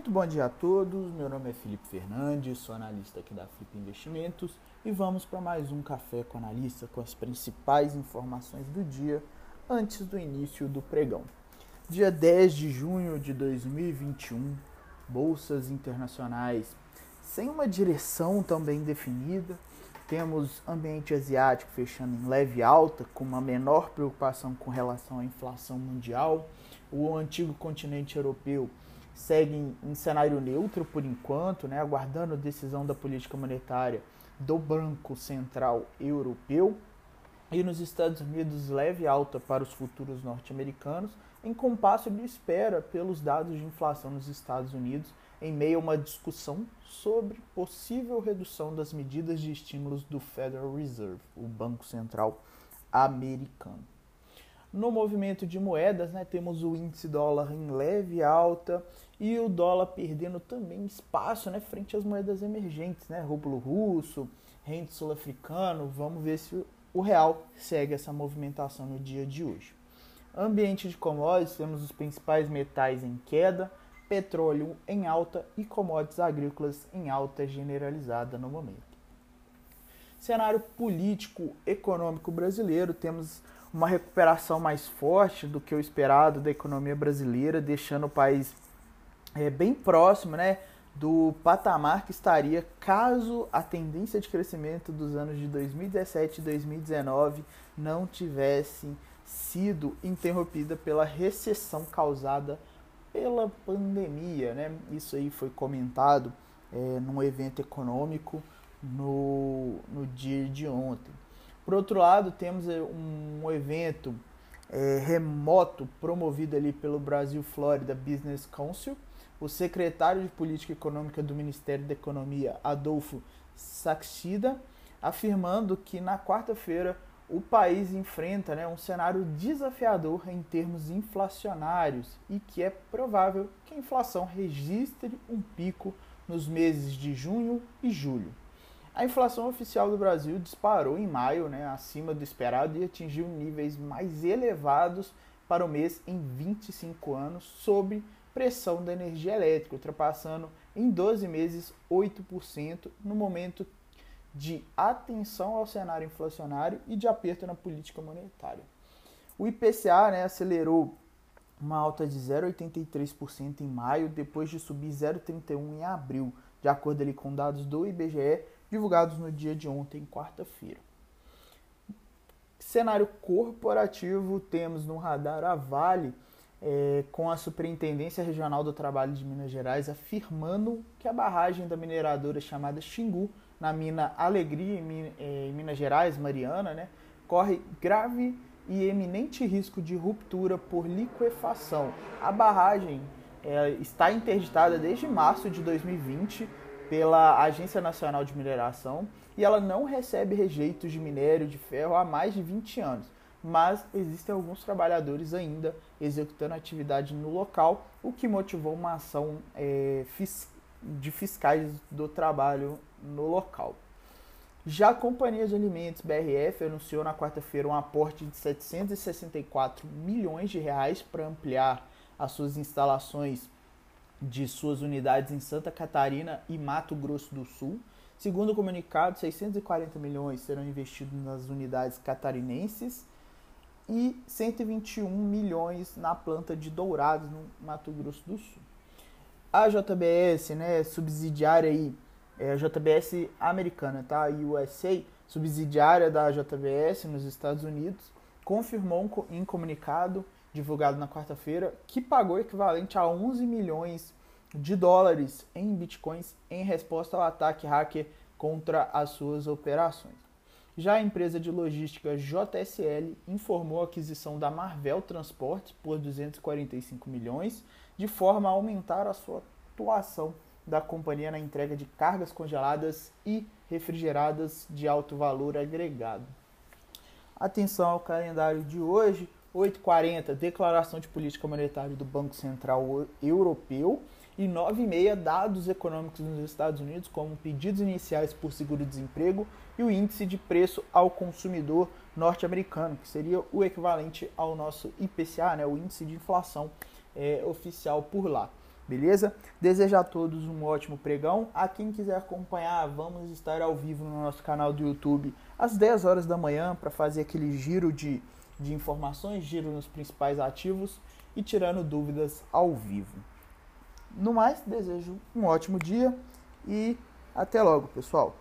bom dia a todos. Meu nome é Felipe Fernandes, sou analista aqui da Flip Investimentos e vamos para mais um café com analista com as principais informações do dia antes do início do pregão. Dia 10 de junho de 2021, bolsas internacionais sem uma direção tão bem definida. Temos ambiente asiático fechando em leve alta, com uma menor preocupação com relação à inflação mundial. O antigo continente europeu segue em cenário neutro por enquanto, né, aguardando a decisão da política monetária do Banco Central Europeu. E nos Estados Unidos, leve alta para os futuros norte-americanos, em compasso de espera pelos dados de inflação nos Estados Unidos, em meio a uma discussão sobre possível redução das medidas de estímulos do Federal Reserve, o Banco Central americano. No movimento de moedas, né, temos o índice dólar em leve alta e o dólar perdendo também espaço né, frente às moedas emergentes, né, rublo russo, rende sul-africano. Vamos ver se o real segue essa movimentação no dia de hoje. Ambiente de commodities, temos os principais metais em queda, petróleo em alta e commodities agrícolas em alta generalizada no momento. Cenário político econômico brasileiro, temos uma recuperação mais forte do que o esperado da economia brasileira, deixando o país é, bem próximo né, do patamar que estaria caso a tendência de crescimento dos anos de 2017 e 2019 não tivesse sido interrompida pela recessão causada pela pandemia. Né? Isso aí foi comentado é, num evento econômico no, no dia de ontem. Por outro lado, temos eh, um evento é, remoto promovido ali pelo Brasil Florida Business Council. O secretário de Política Econômica do Ministério da Economia, Adolfo Saxida, afirmando que na quarta-feira o país enfrenta né, um cenário desafiador em termos inflacionários e que é provável que a inflação registre um pico nos meses de junho e julho. A inflação oficial do Brasil disparou em maio, né, acima do esperado, e atingiu níveis mais elevados para o mês em 25 anos, sob pressão da energia elétrica, ultrapassando em 12 meses 8%, no momento de atenção ao cenário inflacionário e de aperto na política monetária. O IPCA né, acelerou uma alta de 0,83% em maio, depois de subir 0,31% em abril, de acordo ali com dados do IBGE, divulgados no dia de ontem, quarta-feira. Cenário corporativo, temos no radar a Vale, é, com a Superintendência Regional do Trabalho de Minas Gerais, afirmando que a barragem da mineradora chamada Xingu, na mina Alegria, em, é, em Minas Gerais, Mariana, né, corre grave e eminente risco de ruptura por liquefação. A barragem é, está interditada desde março de 2020 pela Agência Nacional de Mineração e ela não recebe rejeitos de minério de ferro há mais de 20 anos. Mas existem alguns trabalhadores ainda executando atividade no local, o que motivou uma ação é, de fiscais do trabalho no local. Já a Companhia de Alimentos BRF anunciou na quarta-feira um aporte de 764 milhões de reais para ampliar as suas instalações de suas unidades em Santa Catarina e Mato Grosso do Sul. Segundo o comunicado, 640 milhões serão investidos nas unidades catarinenses e 121 milhões na planta de Dourados, no Mato Grosso do Sul. A JBS, né, subsidiária aí, é a JBS americana, tá? USA, subsidiária da JBS nos Estados Unidos, confirmou em comunicado divulgado na quarta-feira, que pagou equivalente a 11 milhões de dólares em bitcoins em resposta ao ataque hacker contra as suas operações. Já a empresa de logística JSL informou a aquisição da Marvel Transportes por 245 milhões, de forma a aumentar a sua atuação da companhia na entrega de cargas congeladas e refrigeradas de alto valor agregado. Atenção ao calendário de hoje. 8h40, declaração de política monetária do Banco Central Europeu. E 9h30, dados econômicos nos Estados Unidos, como pedidos iniciais por seguro-desemprego e o índice de preço ao consumidor norte-americano, que seria o equivalente ao nosso IPCA, né, o índice de inflação é, oficial por lá. Beleza? Desejo a todos um ótimo pregão. A quem quiser acompanhar, vamos estar ao vivo no nosso canal do YouTube às 10 horas da manhã para fazer aquele giro de, de informações, giro nos principais ativos e tirando dúvidas ao vivo. No mais, desejo um ótimo dia e até logo, pessoal.